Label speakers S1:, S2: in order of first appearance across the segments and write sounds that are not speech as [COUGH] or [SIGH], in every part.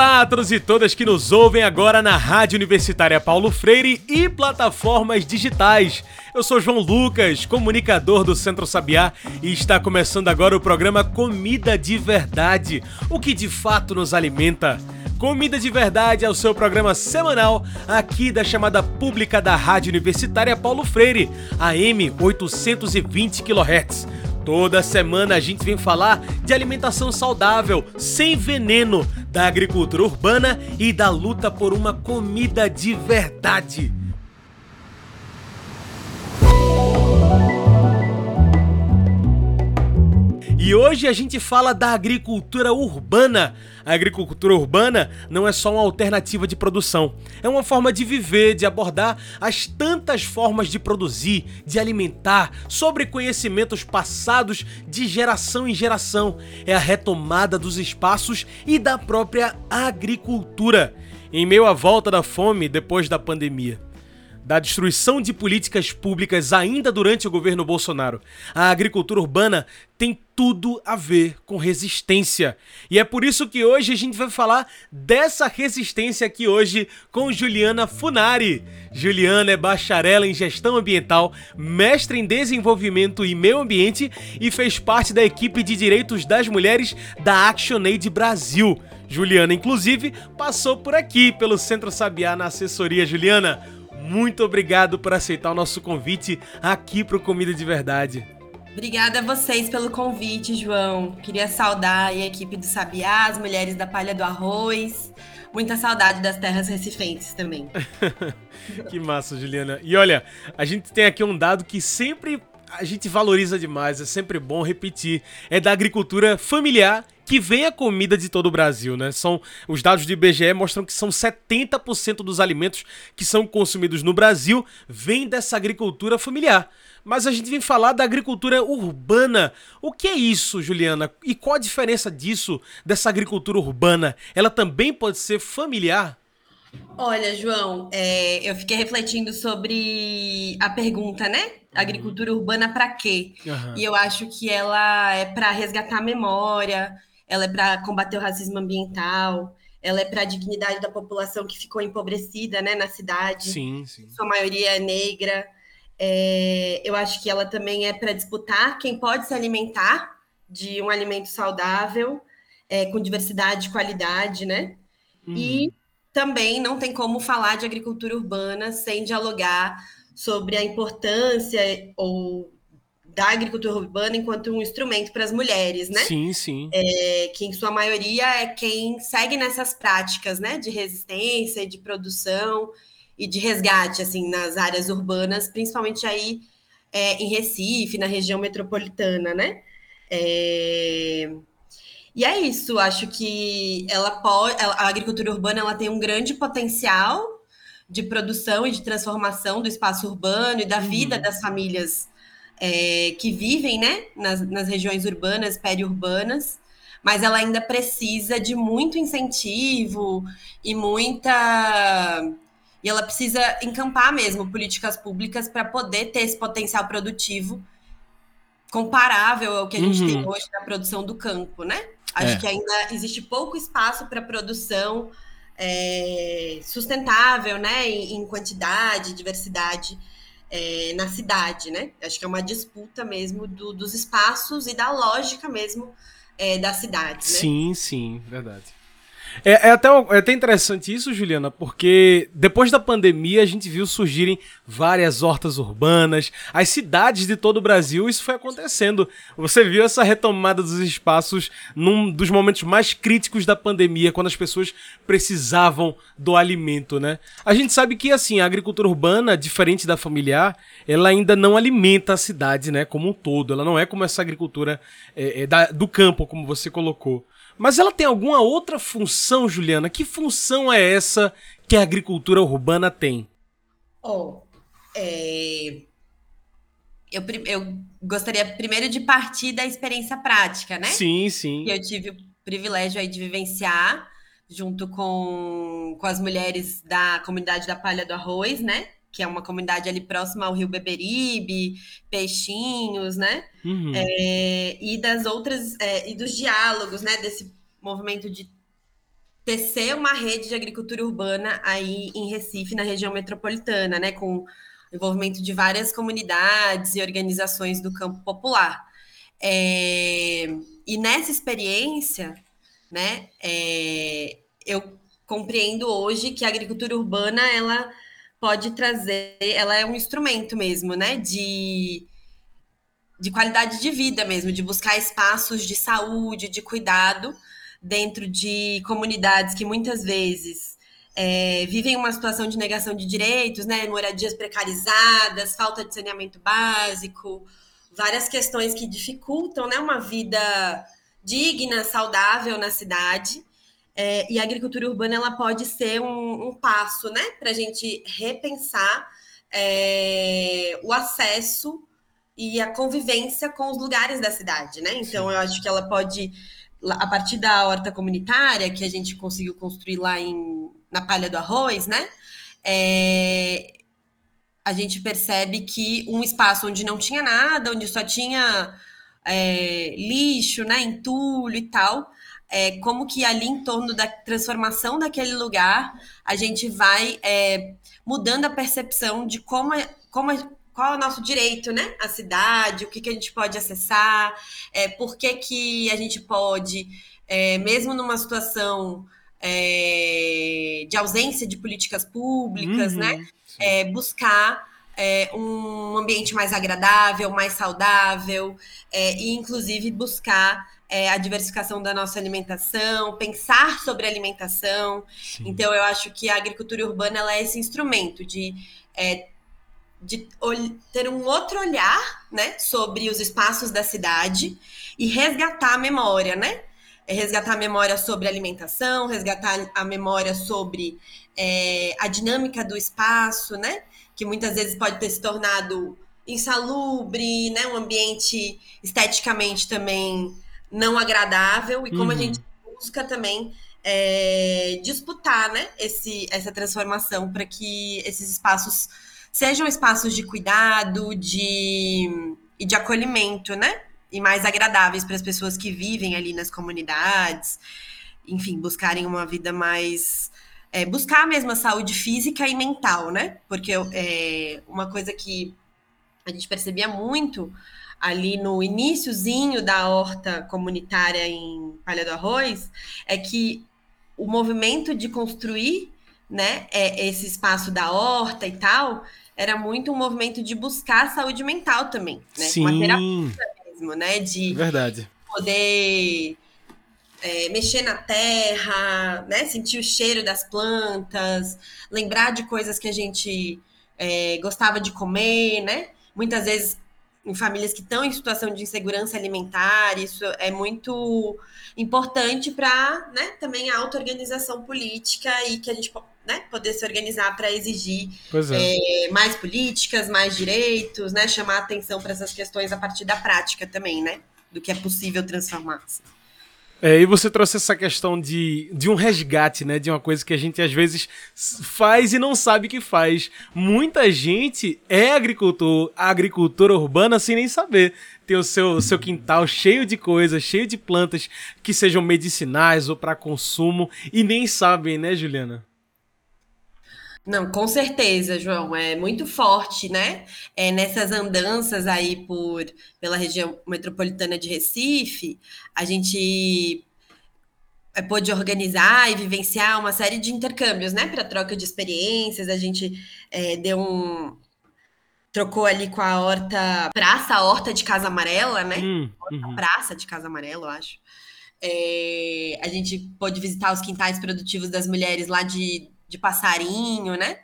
S1: Olá a todos e todas que nos ouvem agora na Rádio Universitária Paulo Freire e plataformas digitais. Eu sou João Lucas, comunicador do Centro Sabiá, e está começando agora o programa Comida de Verdade, o que de fato nos alimenta. Comida de Verdade é o seu programa semanal aqui da chamada pública da Rádio Universitária Paulo Freire, AM 820 kHz. Toda semana a gente vem falar de alimentação saudável, sem veneno, da agricultura urbana e da luta por uma comida de verdade. E hoje a gente fala da agricultura urbana. A agricultura urbana não é só uma alternativa de produção, é uma forma de viver, de abordar as tantas formas de produzir, de alimentar, sobre conhecimentos passados de geração em geração. É a retomada dos espaços e da própria agricultura, em meio à volta da fome depois da pandemia da destruição de políticas públicas ainda durante o governo Bolsonaro. A agricultura urbana tem tudo a ver com resistência. E é por isso que hoje a gente vai falar dessa resistência aqui hoje com Juliana Funari. Juliana é bacharela em gestão ambiental, mestre em desenvolvimento e meio ambiente e fez parte da equipe de direitos das mulheres da ActionAid Brasil. Juliana, inclusive, passou por aqui pelo Centro Sabiá na assessoria. Juliana, muito obrigado por aceitar o nosso convite aqui para o Comida de Verdade.
S2: Obrigada a vocês pelo convite, João. Queria saudar a equipe do Sabiá, as mulheres da Palha do Arroz. Muita saudade das terras recifenses também. [LAUGHS]
S1: que massa, Juliana. E olha, a gente tem aqui um dado que sempre a gente valoriza demais, é sempre bom repetir. É da agricultura familiar que vem a comida de todo o Brasil, né? São os dados do IBGE mostram que são 70% dos alimentos que são consumidos no Brasil vêm dessa agricultura familiar. Mas a gente vem falar da agricultura urbana. O que é isso, Juliana? E qual a diferença disso dessa agricultura urbana? Ela também pode ser familiar?
S2: Olha, João, é, eu fiquei refletindo sobre a pergunta, né? Agricultura urbana para quê? Uhum. E eu acho que ela é para resgatar a memória, ela é para combater o racismo ambiental, ela é para a dignidade da população que ficou empobrecida né, na cidade.
S1: Sim, sim.
S2: Sua maioria é negra. É, eu acho que ela também é para disputar quem pode se alimentar de um alimento saudável, é, com diversidade e qualidade, né? Uhum. E também não tem como falar de agricultura urbana sem dialogar sobre a importância ou da agricultura urbana enquanto um instrumento para as mulheres, né?
S1: Sim, sim.
S2: É, que em sua maioria é quem segue nessas práticas, né, de resistência, de produção e de resgate, assim, nas áreas urbanas, principalmente aí é, em Recife, na região metropolitana, né? É... E é isso, acho que ela pode, a agricultura urbana ela tem um grande potencial de produção e de transformação do espaço urbano e da vida uhum. das famílias é, que vivem né, nas, nas regiões urbanas, periurbanas, mas ela ainda precisa de muito incentivo e muita. E ela precisa encampar mesmo políticas públicas para poder ter esse potencial produtivo comparável ao que a gente uhum. tem hoje na produção do campo, né? Acho é. que ainda existe pouco espaço para produção é, sustentável, né? Em, em quantidade, diversidade é, na cidade, né? Acho que é uma disputa mesmo do, dos espaços e da lógica mesmo é, da cidade. Né?
S1: Sim, sim, verdade. É, é, até, é até interessante isso, Juliana, porque depois da pandemia a gente viu surgirem várias hortas urbanas, as cidades de todo o Brasil, isso foi acontecendo. Você viu essa retomada dos espaços num dos momentos mais críticos da pandemia, quando as pessoas precisavam do alimento, né? A gente sabe que, assim, a agricultura urbana, diferente da familiar, ela ainda não alimenta a cidade, né, como um todo. Ela não é como essa agricultura é, é, da, do campo, como você colocou. Mas ela tem alguma outra função, Juliana? Que função é essa que a agricultura urbana tem?
S2: Oh, é... eu, eu gostaria primeiro de partir da experiência prática, né?
S1: Sim, sim.
S2: Que eu tive o privilégio aí de vivenciar junto com, com as mulheres da comunidade da Palha do Arroz, né? Que é uma comunidade ali próxima ao Rio Beberibe, Peixinhos, né?
S1: Uhum.
S2: É, e das outras, é, e dos diálogos, né? Desse movimento de tecer uma rede de agricultura urbana aí em Recife, na região metropolitana, né? Com envolvimento de várias comunidades e organizações do campo popular. É, e nessa experiência, né, é, eu compreendo hoje que a agricultura urbana ela pode trazer, ela é um instrumento mesmo, né, de, de qualidade de vida mesmo, de buscar espaços de saúde, de cuidado dentro de comunidades que muitas vezes é, vivem uma situação de negação de direitos, né? Moradias precarizadas, falta de saneamento básico, várias questões que dificultam né, uma vida digna, saudável na cidade. É, e a agricultura urbana ela pode ser um, um passo né, para a gente repensar é, o acesso e a convivência com os lugares da cidade. Né? Então, eu acho que ela pode, a partir da horta comunitária, que a gente conseguiu construir lá em na palha do arroz, né? É, a gente percebe que um espaço onde não tinha nada, onde só tinha é, lixo, né, entulho e tal, é, como que ali em torno da transformação daquele lugar a gente vai é, mudando a percepção de como, é, como é, qual é o nosso direito, né? A cidade, o que, que a gente pode acessar, é, por que, que a gente pode, é, mesmo numa situação é, de ausência de políticas públicas, uhum, né? É, buscar é, um ambiente mais agradável, mais saudável, é, e inclusive buscar é, a diversificação da nossa alimentação, pensar sobre alimentação. Sim. Então, eu acho que a agricultura urbana ela é esse instrumento de é, de ter um outro olhar, né, sobre os espaços da cidade e resgatar a memória, né? é resgatar a memória sobre alimentação, resgatar a memória sobre é, a dinâmica do espaço, né? Que muitas vezes pode ter se tornado insalubre, né? Um ambiente esteticamente também não agradável e como uhum. a gente busca também é, disputar, né? Esse, essa transformação para que esses espaços sejam espaços de cuidado, de e de acolhimento, né? e mais agradáveis para as pessoas que vivem ali nas comunidades, enfim, buscarem uma vida mais. É, buscar mesmo a saúde física e mental, né? Porque é, uma coisa que a gente percebia muito ali no iníciozinho da horta comunitária em Palha do Arroz é que o movimento de construir né, é, esse espaço da horta e tal era muito um movimento de buscar saúde mental também, né?
S1: Sim. Uma terapia
S2: mesmo, né? De
S1: Verdade.
S2: poder é, mexer na terra, né? Sentir o cheiro das plantas, lembrar de coisas que a gente é, gostava de comer, né? Muitas vezes em famílias que estão em situação de insegurança alimentar, isso é muito importante para né, também a auto-organização política e que a gente né, poder se organizar para exigir é. É, mais políticas, mais direitos, né, chamar atenção para essas questões a partir da prática também, né, do que é possível transformar-se.
S1: É, e você trouxe essa questão de, de um resgate, né? De uma coisa que a gente às vezes faz e não sabe que faz. Muita gente é agricultor, agricultora urbana sem nem saber. Tem o seu, seu quintal cheio de coisas, cheio de plantas que sejam medicinais ou para consumo e nem sabem, né, Juliana?
S2: Não, com certeza, João, é muito forte, né? É, nessas andanças aí por pela região metropolitana de Recife, a gente é, pôde organizar e vivenciar uma série de intercâmbios, né? Para troca de experiências, a gente é, deu um trocou ali com a horta praça, a horta de Casa Amarela, né? Hum, uhum. Praça de Casa Amarela, eu acho. É, a gente pôde visitar os quintais produtivos das mulheres lá de de passarinho, né?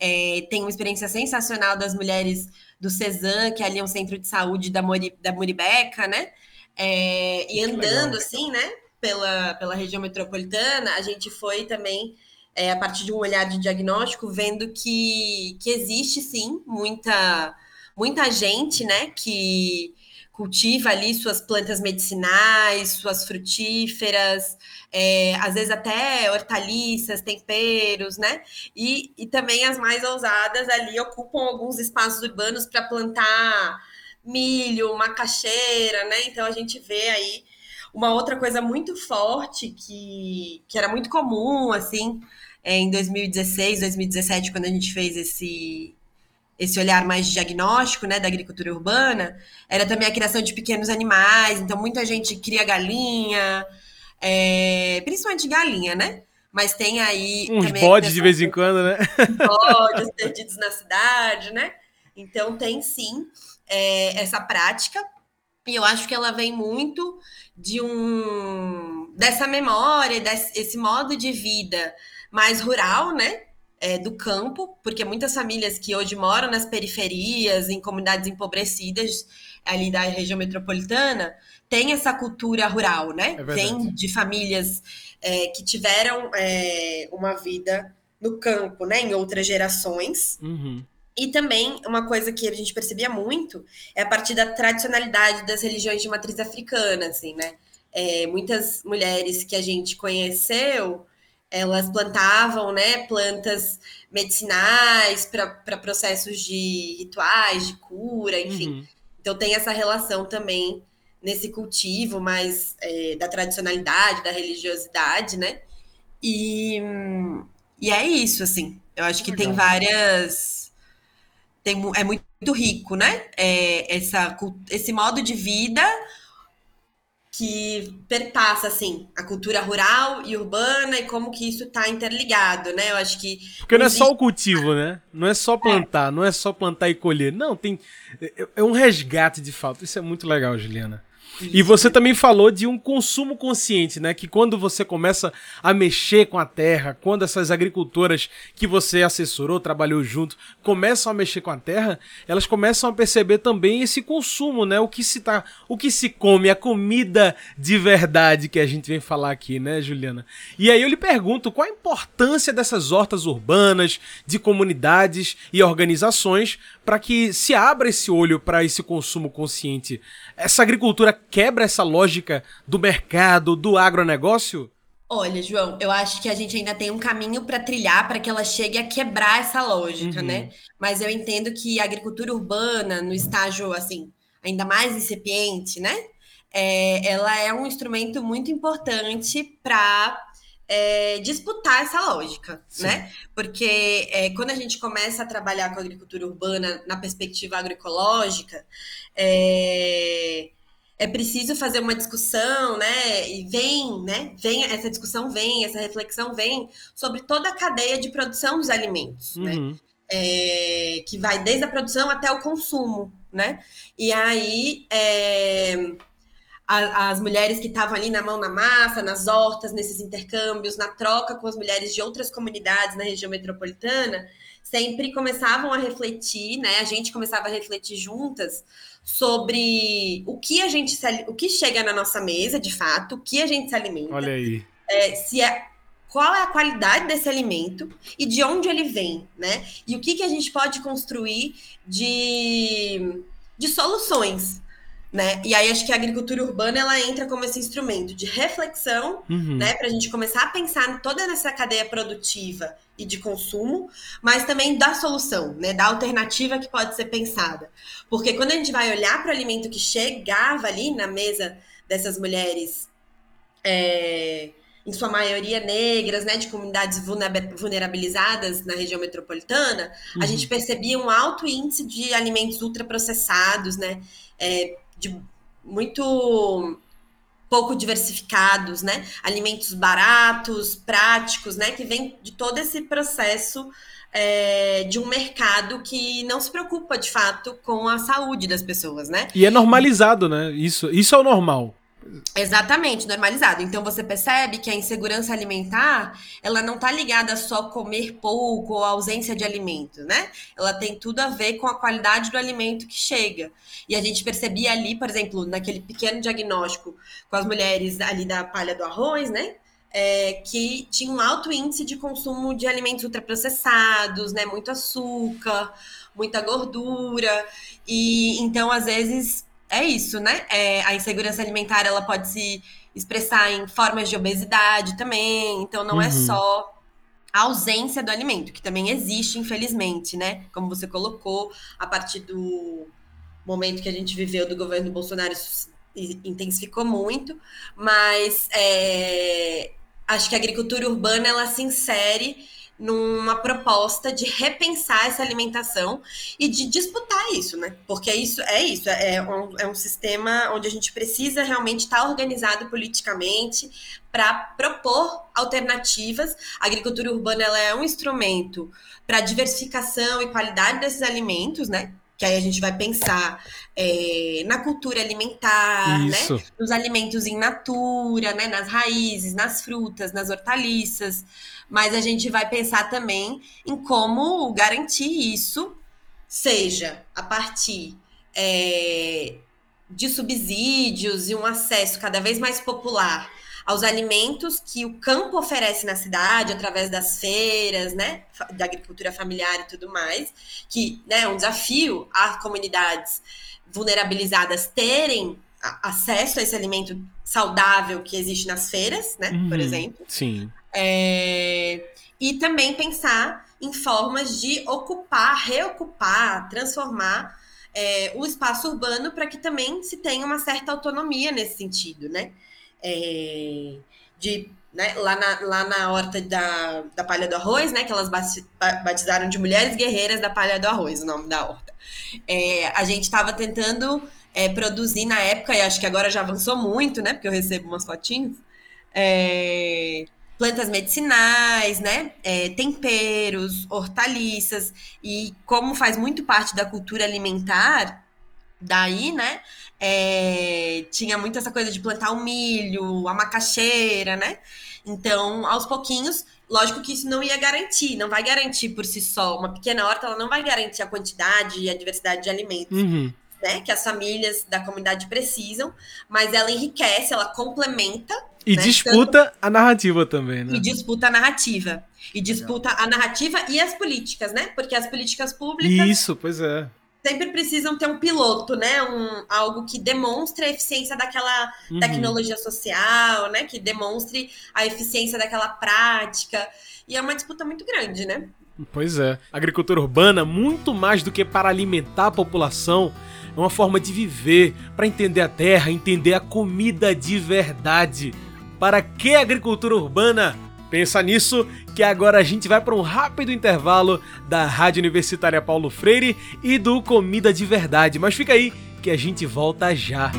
S2: É, tem uma experiência sensacional das mulheres do Cezan, que ali é um centro de saúde da, Mori, da Muribeca, né? É, e andando assim, né, pela, pela região metropolitana, a gente foi também, é, a partir de um olhar de diagnóstico, vendo que, que existe sim muita muita gente, né, que cultiva ali suas plantas medicinais, suas frutíferas, é, às vezes até hortaliças, temperos, né? E, e também as mais ousadas ali ocupam alguns espaços urbanos para plantar milho, macaxeira, né? Então a gente vê aí uma outra coisa muito forte que, que era muito comum, assim, é, em 2016, 2017, quando a gente fez esse, esse olhar mais diagnóstico, né, da agricultura urbana, era também a criação de pequenos animais. Então, muita gente cria galinha, é, principalmente galinha, né? Mas tem aí.
S1: Uns bodes de vez em quando, né?
S2: Bodes perdidos na cidade, né? Então, tem sim é, essa prática. E eu acho que ela vem muito de um dessa memória, desse esse modo de vida mais rural, né? É, do campo, porque muitas famílias que hoje moram nas periferias, em comunidades empobrecidas ali da região metropolitana, têm essa cultura rural, né? É Vem de famílias é, que tiveram é, uma vida no campo, né? Em outras gerações.
S1: Uhum.
S2: E também uma coisa que a gente percebia muito é a partir da tradicionalidade das religiões de matriz africana, assim, né? É, muitas mulheres que a gente conheceu, elas plantavam, né, plantas medicinais para processos de rituais, de cura, enfim. Uhum. Então tem essa relação também nesse cultivo mais é, da tradicionalidade, da religiosidade, né? E, e é isso, assim. Eu acho que tem várias tem, é muito rico, né? É, essa, esse modo de vida que perpassa assim a cultura rural e urbana e como que isso está interligado, né? Eu acho que
S1: porque não existe... é só o cultivo, né? Não é só plantar, é. não é só plantar e colher, não tem é, é um resgate de fato. Isso é muito legal, Juliana. E você também falou de um consumo consciente, né? Que quando você começa a mexer com a terra, quando essas agricultoras que você assessorou, trabalhou junto, começam a mexer com a terra, elas começam a perceber também esse consumo, né? O que se tá, o que se come, a comida de verdade que a gente vem falar aqui, né, Juliana? E aí eu lhe pergunto, qual a importância dessas hortas urbanas, de comunidades e organizações para que se abra esse olho para esse consumo consciente? Essa agricultura quebra essa lógica do mercado, do agronegócio?
S2: Olha, João, eu acho que a gente ainda tem um caminho para trilhar para que ela chegue a quebrar essa lógica, uhum. né? Mas eu entendo que a agricultura urbana, no estágio assim, ainda mais incipiente, né? É, ela é um instrumento muito importante para é, disputar essa lógica, Sim. né? Porque é, quando a gente começa a trabalhar com a agricultura urbana na perspectiva agroecológica, é, é preciso fazer uma discussão, né? E vem, né? Vem essa discussão vem, essa reflexão vem sobre toda a cadeia de produção dos alimentos, né? uhum. né? É, que vai desde a produção até o consumo, né? E aí é, a, as mulheres que estavam ali na mão na massa, nas hortas, nesses intercâmbios, na troca com as mulheres de outras comunidades na região metropolitana, sempre começavam a refletir, né? A gente começava a refletir juntas sobre o que a gente se, o que chega na nossa mesa, de fato, o que a gente se alimenta.
S1: Olha aí.
S2: É, se é qual é a qualidade desse alimento e de onde ele vem, né? E o que, que a gente pode construir de, de soluções né? E aí acho que a agricultura urbana ela entra como esse instrumento de reflexão, uhum. né, para a gente começar a pensar toda essa cadeia produtiva e de consumo, mas também da solução, né, da alternativa que pode ser pensada, porque quando a gente vai olhar para o alimento que chegava ali na mesa dessas mulheres, é, em sua maioria negras, né, de comunidades vulnerabilizadas na região metropolitana, uhum. a gente percebia um alto índice de alimentos ultraprocessados, né, é, de muito pouco diversificados, né? Alimentos baratos, práticos, né? Que vem de todo esse processo é, de um mercado que não se preocupa de fato com a saúde das pessoas, né?
S1: E é normalizado, né? Isso, isso é o normal.
S2: Exatamente, normalizado. Então você percebe que a insegurança alimentar, ela não está ligada só a comer pouco ou a ausência de alimento, né? Ela tem tudo a ver com a qualidade do alimento que chega. E a gente percebia ali, por exemplo, naquele pequeno diagnóstico com as mulheres ali da palha do arroz, né? É, que tinha um alto índice de consumo de alimentos ultraprocessados, né? Muito açúcar, muita gordura. E então, às vezes, é isso, né? É, a insegurança alimentar ela pode se expressar em formas de obesidade também. Então, não é uhum. é só a ausência do alimento, que também existe, infelizmente, né? Como você colocou, a partir do momento que a gente viveu do governo Bolsonaro, isso intensificou muito, mas é, acho que a agricultura urbana ela se insere numa proposta de repensar essa alimentação e de disputar isso, né? Porque isso é isso, é um, é um sistema onde a gente precisa realmente estar organizado politicamente para propor alternativas. A agricultura urbana ela é um instrumento para diversificação e qualidade desses alimentos, né? que aí a gente vai pensar é, na cultura alimentar, né? Isso. né? Nos alimentos em natura, né? Nas raízes, nas frutas, nas hortaliças. Mas a gente vai pensar também em como garantir isso, seja a partir é, de subsídios e um acesso cada vez mais popular aos alimentos que o campo oferece na cidade, através das feiras, né, da agricultura familiar e tudo mais, que né, é um desafio às comunidades vulnerabilizadas terem acesso a esse alimento saudável que existe nas feiras, né, uhum, por exemplo.
S1: Sim.
S2: É, e também pensar em formas de ocupar, reocupar, transformar é, o espaço urbano para que também se tenha uma certa autonomia nesse sentido, né? é, de né, lá, na, lá na horta da, da palha do arroz, né, que elas batizaram de Mulheres Guerreiras da Palha do Arroz, o nome da horta. É, a gente estava tentando é, produzir na época, e acho que agora já avançou muito, né, porque eu recebo umas fotinhas, é, plantas medicinais, né, é, temperos, hortaliças, e como faz muito parte da cultura alimentar, daí, né, é, tinha muito essa coisa de plantar o milho, a macaxeira, né? Então, aos pouquinhos, lógico que isso não ia garantir, não vai garantir por si só. Uma pequena horta, ela não vai garantir a quantidade e a diversidade de alimentos. Uhum. Né, que as famílias da comunidade precisam, mas ela enriquece, ela complementa.
S1: E né, disputa tanto... a narrativa também, né?
S2: E disputa a narrativa. E disputa Legal. a narrativa e as políticas, né? Porque as políticas públicas.
S1: Isso, pois é
S2: sempre precisam ter um piloto, né? Um, algo que demonstre a eficiência daquela uhum. tecnologia social, né? Que demonstre a eficiência daquela prática. E é uma disputa muito grande, né?
S1: Pois é. agricultura urbana, muito mais do que para alimentar a população, é uma forma de viver, para entender a terra, entender a comida de verdade. Para que agricultura urbana? Pensa nisso que agora a gente vai para um rápido intervalo da Rádio Universitária Paulo Freire e do Comida de Verdade. Mas fica aí que a gente volta já.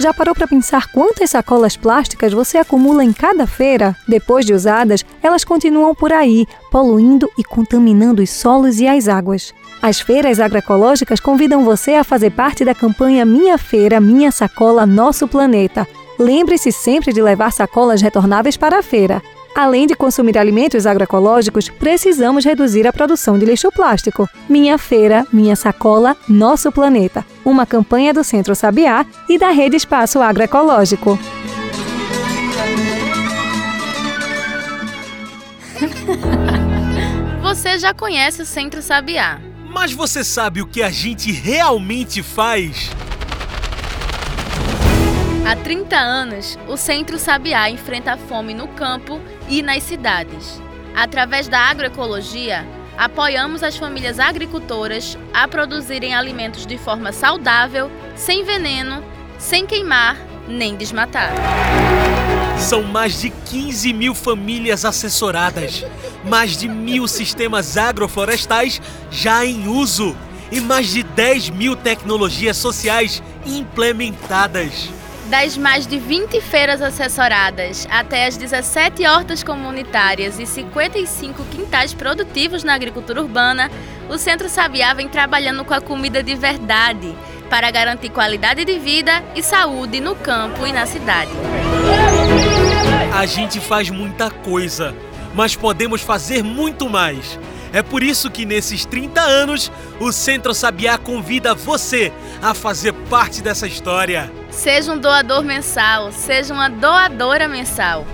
S3: Já parou para pensar quantas sacolas plásticas você acumula em cada feira? Depois de usadas, elas continuam por aí, poluindo e contaminando os solos e as águas. As feiras agroecológicas convidam você a fazer parte da campanha Minha Feira, Minha Sacola, Nosso Planeta. Lembre-se sempre de levar sacolas retornáveis para a feira. Além de consumir alimentos agroecológicos, precisamos reduzir a produção de lixo plástico. Minha Feira, Minha Sacola, Nosso Planeta. Uma campanha do Centro Sabiá e da Rede Espaço Agroecológico. [LAUGHS]
S4: Você já conhece o Centro Sabiá?
S1: Mas você sabe o que a gente realmente faz?
S4: Há 30 anos, o Centro Sabiá enfrenta a fome no campo e nas cidades. Através da agroecologia, apoiamos as famílias agricultoras a produzirem alimentos de forma saudável, sem veneno, sem queimar nem desmatar.
S1: São mais de 15 mil famílias assessoradas, mais de mil sistemas agroflorestais já em uso e mais de 10 mil tecnologias sociais implementadas.
S4: Das mais de 20 feiras assessoradas até as 17 hortas comunitárias e 55 quintais produtivos na agricultura urbana, o Centro Sabiá vem trabalhando com a comida de verdade para garantir qualidade de vida e saúde no campo e na cidade.
S1: A gente faz muita coisa, mas podemos fazer muito mais. É por isso que nesses 30 anos, o Centro Sabiá convida você a fazer parte dessa história.
S4: Seja um doador mensal, seja uma doadora mensal.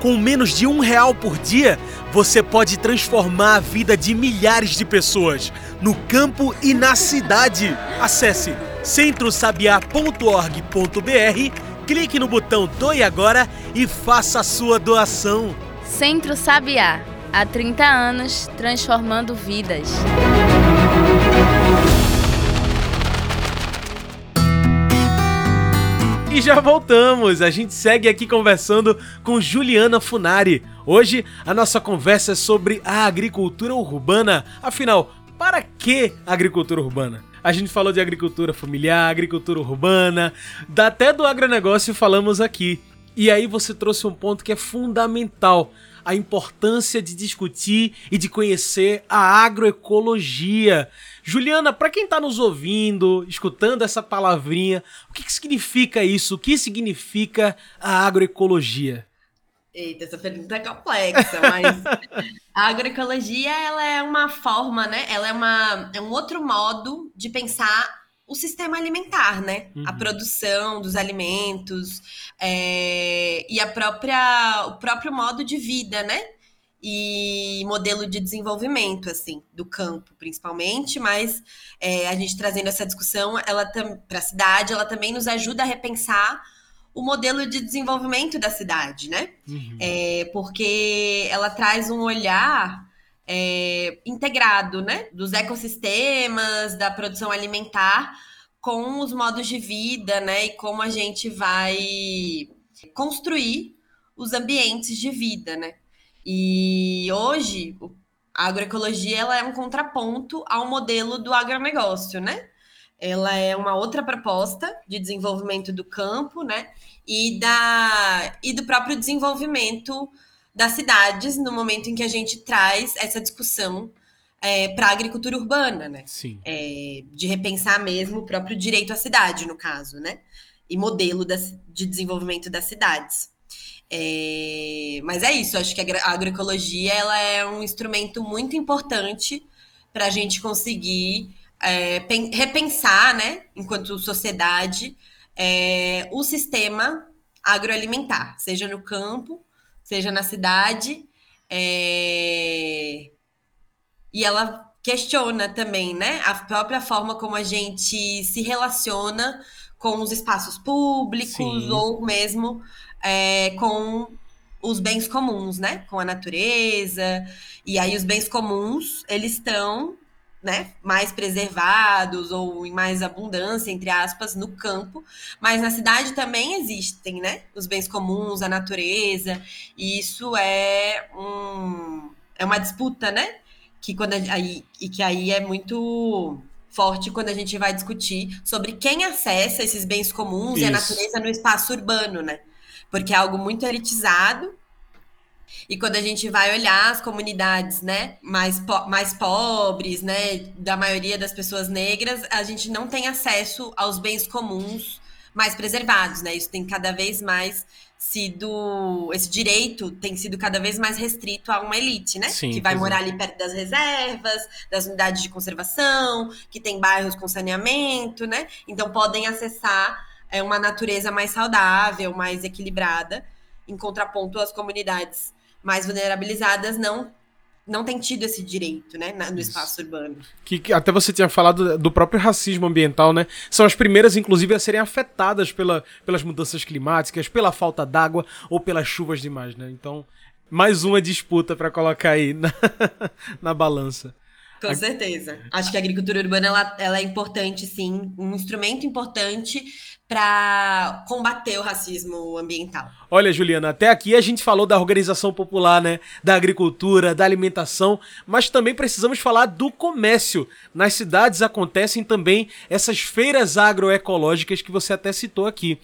S1: Com menos de um real por dia, você pode transformar a vida de milhares de pessoas, no campo e na cidade. Acesse centrosabiá.org.br, clique no botão Doe Agora e faça a sua doação.
S4: Centro Sabiá, há 30 anos transformando vidas.
S1: E já voltamos. A gente segue aqui conversando com Juliana Funari. Hoje a nossa conversa é sobre a agricultura urbana. Afinal, para que agricultura urbana? A gente falou de agricultura familiar, agricultura urbana, até do agronegócio falamos aqui. E aí você trouxe um ponto que é fundamental a importância de discutir e de conhecer a agroecologia. Juliana, para quem está nos ouvindo, escutando essa palavrinha, o que, que significa isso? O que significa a agroecologia?
S2: Eita, essa pergunta é complexa, mas [LAUGHS] a agroecologia ela é uma forma, né? Ela é, uma, é um outro modo de pensar o sistema alimentar, né? Uhum. A produção dos alimentos é, e a própria, o próprio modo de vida, né? E modelo de desenvolvimento, assim, do campo, principalmente, mas é, a gente trazendo essa discussão ela para a cidade, ela também nos ajuda a repensar o modelo de desenvolvimento da cidade, né? Uhum. É, porque ela traz um olhar é, integrado, né? Dos ecossistemas, da produção alimentar, com os modos de vida, né? E como a gente vai construir os ambientes de vida, né? E hoje a agroecologia ela é um contraponto ao modelo do agronegócio, né? Ela é uma outra proposta de desenvolvimento do campo, né? E, da, e do próprio desenvolvimento das cidades no momento em que a gente traz essa discussão é, para a agricultura urbana, né?
S1: Sim.
S2: É, de repensar mesmo o próprio direito à cidade, no caso, né? E modelo das, de desenvolvimento das cidades. É, mas é isso, acho que a agroecologia ela é um instrumento muito importante para a gente conseguir é, repensar, né, enquanto sociedade, é, o sistema agroalimentar, seja no campo, seja na cidade. É... E ela questiona também, né, a própria forma como a gente se relaciona com os espaços públicos Sim. ou mesmo é, com os bens comuns, né, com a natureza. E aí os bens comuns, eles estão né, mais preservados ou em mais abundância, entre aspas, no campo, mas na cidade também existem, né, os bens comuns, a natureza, e isso é um é uma disputa, né, que quando aí e que aí é muito forte quando a gente vai discutir sobre quem acessa esses bens comuns isso. e a natureza no espaço urbano, né? Porque é algo muito elitizado e quando a gente vai olhar as comunidades, né, mais, po mais pobres, né, da maioria das pessoas negras, a gente não tem acesso aos bens comuns mais preservados, né? Isso tem cada vez mais sido esse direito tem sido cada vez mais restrito a uma elite, né?
S1: Sim,
S2: que vai morar é. ali perto das reservas, das unidades de conservação, que tem bairros com saneamento, né? Então podem acessar é, uma natureza mais saudável, mais equilibrada, em contraponto às comunidades mais vulnerabilizadas não não tem tido esse direito, né, no espaço urbano.
S1: Que, que, até você tinha falado do próprio racismo ambiental, né? São as primeiras, inclusive, a serem afetadas pela, pelas mudanças climáticas, pela falta d'água ou pelas chuvas demais, né? Então, mais uma disputa para colocar aí na, [LAUGHS] na balança.
S2: Com certeza. Acho que a agricultura urbana ela, ela é importante, sim, um instrumento importante para combater o racismo ambiental.
S1: Olha, Juliana, até aqui a gente falou da organização popular, né? Da agricultura, da alimentação, mas também precisamos falar do comércio. Nas cidades acontecem também essas feiras agroecológicas que você até citou aqui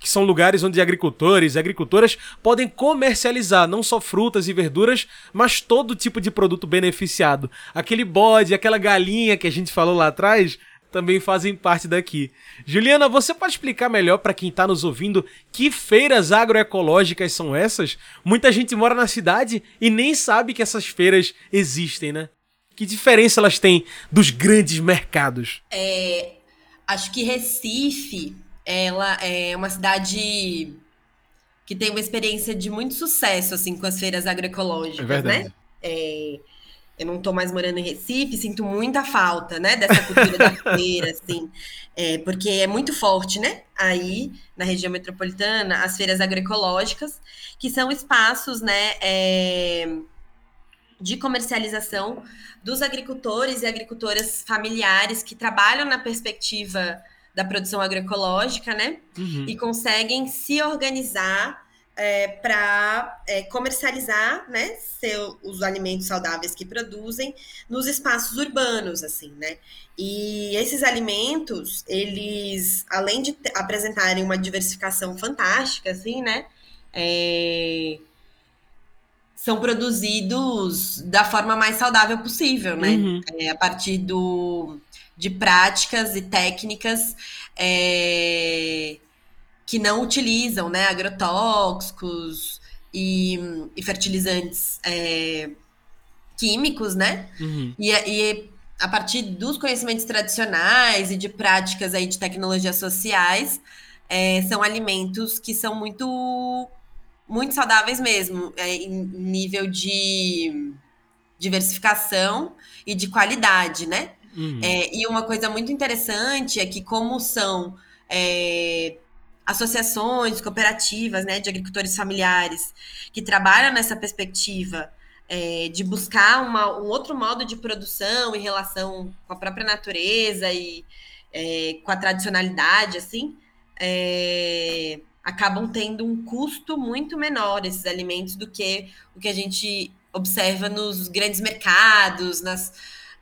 S1: que são lugares onde agricultores e agricultoras podem comercializar não só frutas e verduras, mas todo tipo de produto beneficiado. Aquele bode, aquela galinha que a gente falou lá atrás, também fazem parte daqui. Juliana, você pode explicar melhor para quem está nos ouvindo que feiras agroecológicas são essas? Muita gente mora na cidade e nem sabe que essas feiras existem, né? Que diferença elas têm dos grandes mercados?
S2: É, acho que Recife, ela é uma cidade que tem uma experiência de muito sucesso assim com as feiras agroecológicas, é né? É, eu não estou mais morando em Recife, sinto muita falta, né, dessa cultura da [LAUGHS] feira, assim, é, porque é muito forte, né, aí na região metropolitana, as feiras agroecológicas, que são espaços, né, é, de comercialização dos agricultores e agricultoras familiares que trabalham na perspectiva da produção agroecológica, né, uhum. e conseguem se organizar é, para é, comercializar né, seu, os alimentos saudáveis que produzem nos espaços urbanos, assim, né? E esses alimentos, eles, além de apresentarem uma diversificação fantástica, assim, né? É, são produzidos da forma mais saudável possível, né? Uhum. É, a partir do, de práticas e técnicas é, que não utilizam né, agrotóxicos e, e fertilizantes é, químicos, né? Uhum. E, e a partir dos conhecimentos tradicionais e de práticas aí de tecnologias sociais, é, são alimentos que são muito muito saudáveis mesmo, é, em nível de diversificação e de qualidade, né? Uhum. É, e uma coisa muito interessante é que como são é, associações, cooperativas, né, de agricultores familiares que trabalham nessa perspectiva é, de buscar uma, um outro modo de produção em relação com a própria natureza e é, com a tradicionalidade, assim, é, acabam tendo um custo muito menor esses alimentos do que o que a gente observa nos grandes mercados, nas,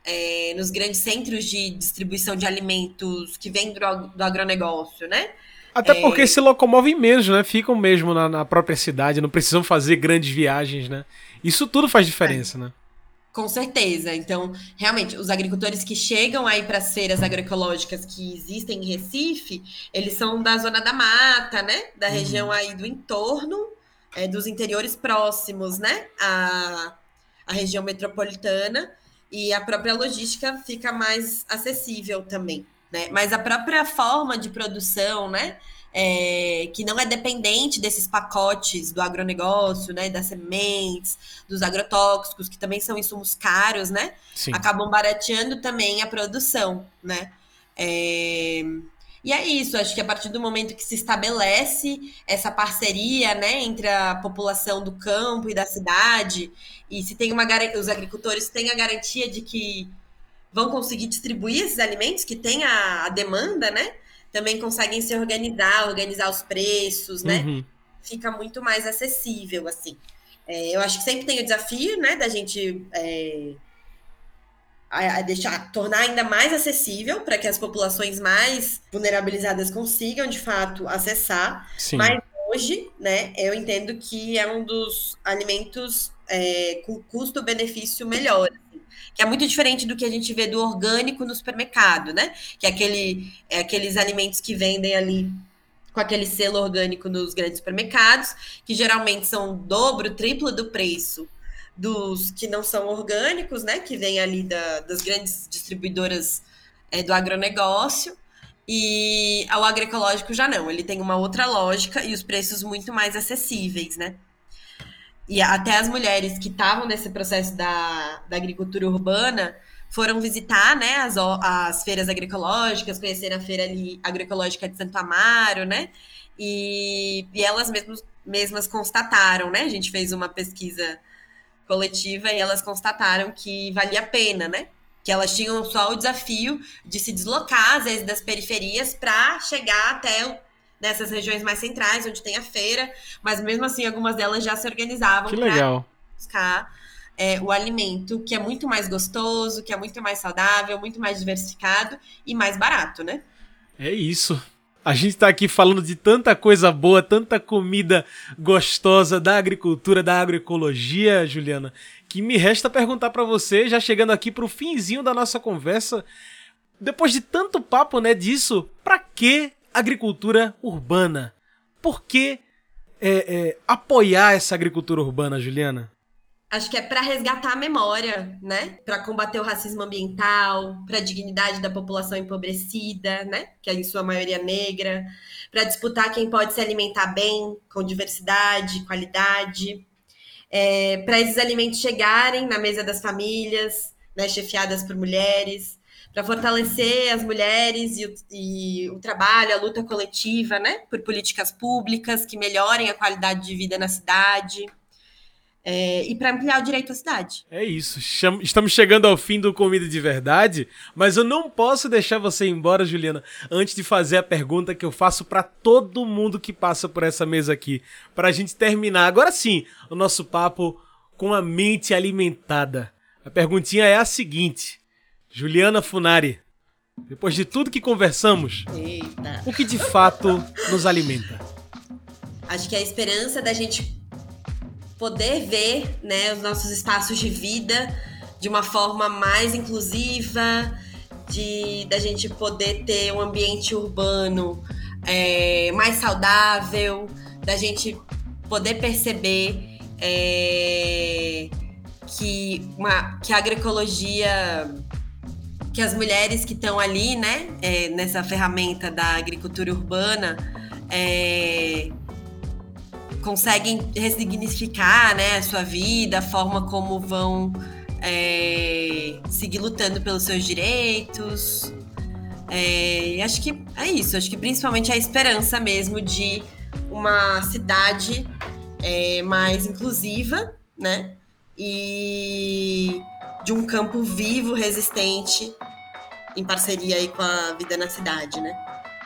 S2: é, nos grandes centros de distribuição de alimentos que vêm do, do agronegócio, né?
S1: Até é... porque se locomovem menos, né? Ficam mesmo na, na, própria cidade, não precisam fazer grandes viagens, né? Isso tudo faz diferença, é. né?
S2: Com certeza. Então, realmente, os agricultores que chegam aí para as feiras agroecológicas que existem em Recife, eles são da zona da mata, né? Da uhum. região aí do entorno, é, dos interiores próximos, né? A, a região metropolitana. E a própria logística fica mais acessível também né? Mas a própria forma de produção, né? É, que não é dependente desses pacotes do agronegócio, né, das sementes, dos agrotóxicos, que também são insumos caros, né, Sim. acabam barateando também a produção, né. É, e é isso, acho que a partir do momento que se estabelece essa parceria, né, entre a população do campo e da cidade, e se tem uma os agricultores têm a garantia de que vão conseguir distribuir esses alimentos que tem a, a demanda, né? Também conseguem se organizar, organizar os preços, né? Uhum. Fica muito mais acessível, assim. É, eu acho que sempre tem o desafio, né, da gente é, a, a deixar, tornar ainda mais acessível para que as populações mais vulnerabilizadas consigam, de fato, acessar. Sim. Mas hoje, né, eu entendo que é um dos alimentos é, com custo-benefício melhor que é muito diferente do que a gente vê do orgânico no supermercado, né? Que é, aquele, é aqueles alimentos que vendem ali com aquele selo orgânico nos grandes supermercados, que geralmente são dobro, triplo do preço dos que não são orgânicos, né? Que vem ali da, das grandes distribuidoras é, do agronegócio. E o agroecológico já não, ele tem uma outra lógica e os preços muito mais acessíveis, né? E até as mulheres que estavam nesse processo da, da agricultura urbana foram visitar né, as, as feiras agroecológicas, conhecer a feira ali, agroecológica de Santo Amaro, né? E, e elas mesmas, mesmas constataram, né? A gente fez uma pesquisa coletiva e elas constataram que valia a pena, né? Que elas tinham só o desafio de se deslocar, às vezes, das periferias para chegar até nessas regiões mais centrais, onde tem a feira, mas mesmo assim algumas delas já se organizavam
S1: para
S2: buscar é, o alimento que é muito mais gostoso, que é muito mais saudável, muito mais diversificado e mais barato, né?
S1: É isso. A gente está aqui falando de tanta coisa boa, tanta comida gostosa da agricultura, da agroecologia, Juliana, que me resta perguntar para você, já chegando aqui para o finzinho da nossa conversa, depois de tanto papo, né, disso, para que agricultura urbana. Por que é, é, apoiar essa agricultura urbana, Juliana?
S2: acho que é para resgatar a memória, né? Para combater o racismo ambiental, para a dignidade da população empobrecida, né? Que é em sua maioria negra, para disputar quem pode se alimentar bem, com diversidade, qualidade, é, para esses alimentos chegarem na mesa das famílias, né? Chefiadas por mulheres, para fortalecer as mulheres e o, e o trabalho, a luta coletiva, né? Por políticas públicas que melhorem a qualidade de vida na cidade é, e para ampliar o direito à cidade.
S1: É isso. Estamos chegando ao fim do Comida de Verdade, mas eu não posso deixar você ir embora, Juliana, antes de fazer a pergunta que eu faço para todo mundo que passa por essa mesa aqui, para a gente terminar agora sim o nosso papo com a mente alimentada. A perguntinha é a seguinte: Juliana Funari, depois de tudo que conversamos, Eita. o que de fato nos alimenta?
S2: Acho que a esperança da gente poder ver né, os nossos espaços de vida de uma forma mais inclusiva, de da gente poder ter um ambiente urbano é, mais saudável, da gente poder perceber é, que, uma, que a agroecologia, que as mulheres que estão ali, né, é, nessa ferramenta da agricultura urbana, é, conseguem ressignificar né, a sua vida, a forma como vão é, seguir lutando pelos seus direitos. É, acho que é isso, acho que principalmente a esperança mesmo de uma cidade é, mais inclusiva, né? E de um campo vivo, resistente, em parceria aí com a vida na cidade, né?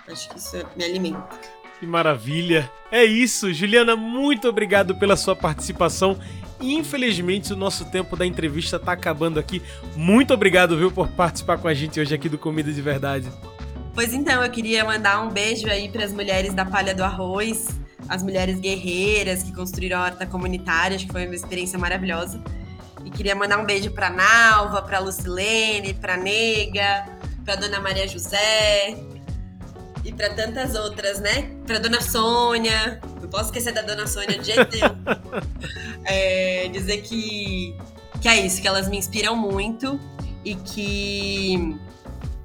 S2: Acho que isso me alimenta.
S1: Que maravilha! É isso, Juliana, muito obrigado pela sua participação. Infelizmente, o nosso tempo da entrevista está acabando aqui. Muito obrigado, viu, por participar com a gente hoje aqui do Comida de Verdade.
S2: Pois então, eu queria mandar um beijo aí para as mulheres da Palha do Arroz, as mulheres guerreiras que construíram a horta comunitária, acho que foi uma experiência maravilhosa. E queria mandar um beijo para Nalva, para Lucilene, para Nega, para Dona Maria José, e para tantas outras, né? Para Dona Sônia, não posso esquecer da Dona Sônia de jeito [LAUGHS] é, dizer que, que é isso, que elas me inspiram muito e que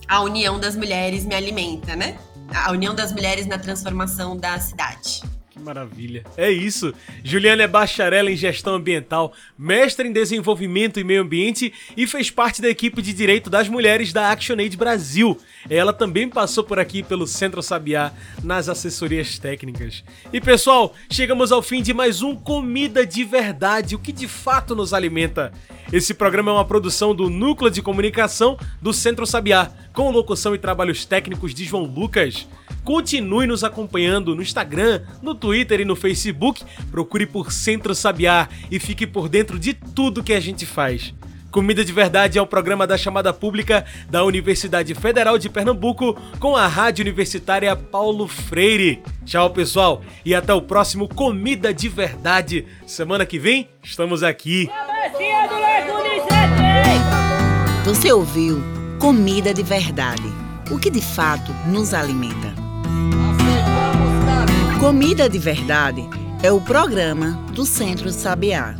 S2: a união das mulheres me alimenta, né? A união das mulheres na transformação da cidade.
S1: Que maravilha. É isso. Juliana é bacharela em gestão ambiental, mestre em desenvolvimento e meio ambiente e fez parte da equipe de direito das mulheres da ActionAid Brasil. Ela também passou por aqui pelo Centro Sabiá nas assessorias técnicas. E pessoal, chegamos ao fim de mais um Comida de Verdade, o que de fato nos alimenta. Esse programa é uma produção do Núcleo de Comunicação do Centro Sabiá, com locução e trabalhos técnicos de João Lucas. Continue nos acompanhando no Instagram, no Twitter e no Facebook. Procure por Centro Sabiá e fique por dentro de tudo que a gente faz. Comida de Verdade é o programa da chamada pública da Universidade Federal de Pernambuco com a Rádio Universitária Paulo Freire. Tchau, pessoal, e até o próximo Comida de Verdade. Semana que vem estamos aqui.
S5: Você ouviu Comida de Verdade, o que de fato nos alimenta. Comida de Verdade é o programa do Centro Sabiá.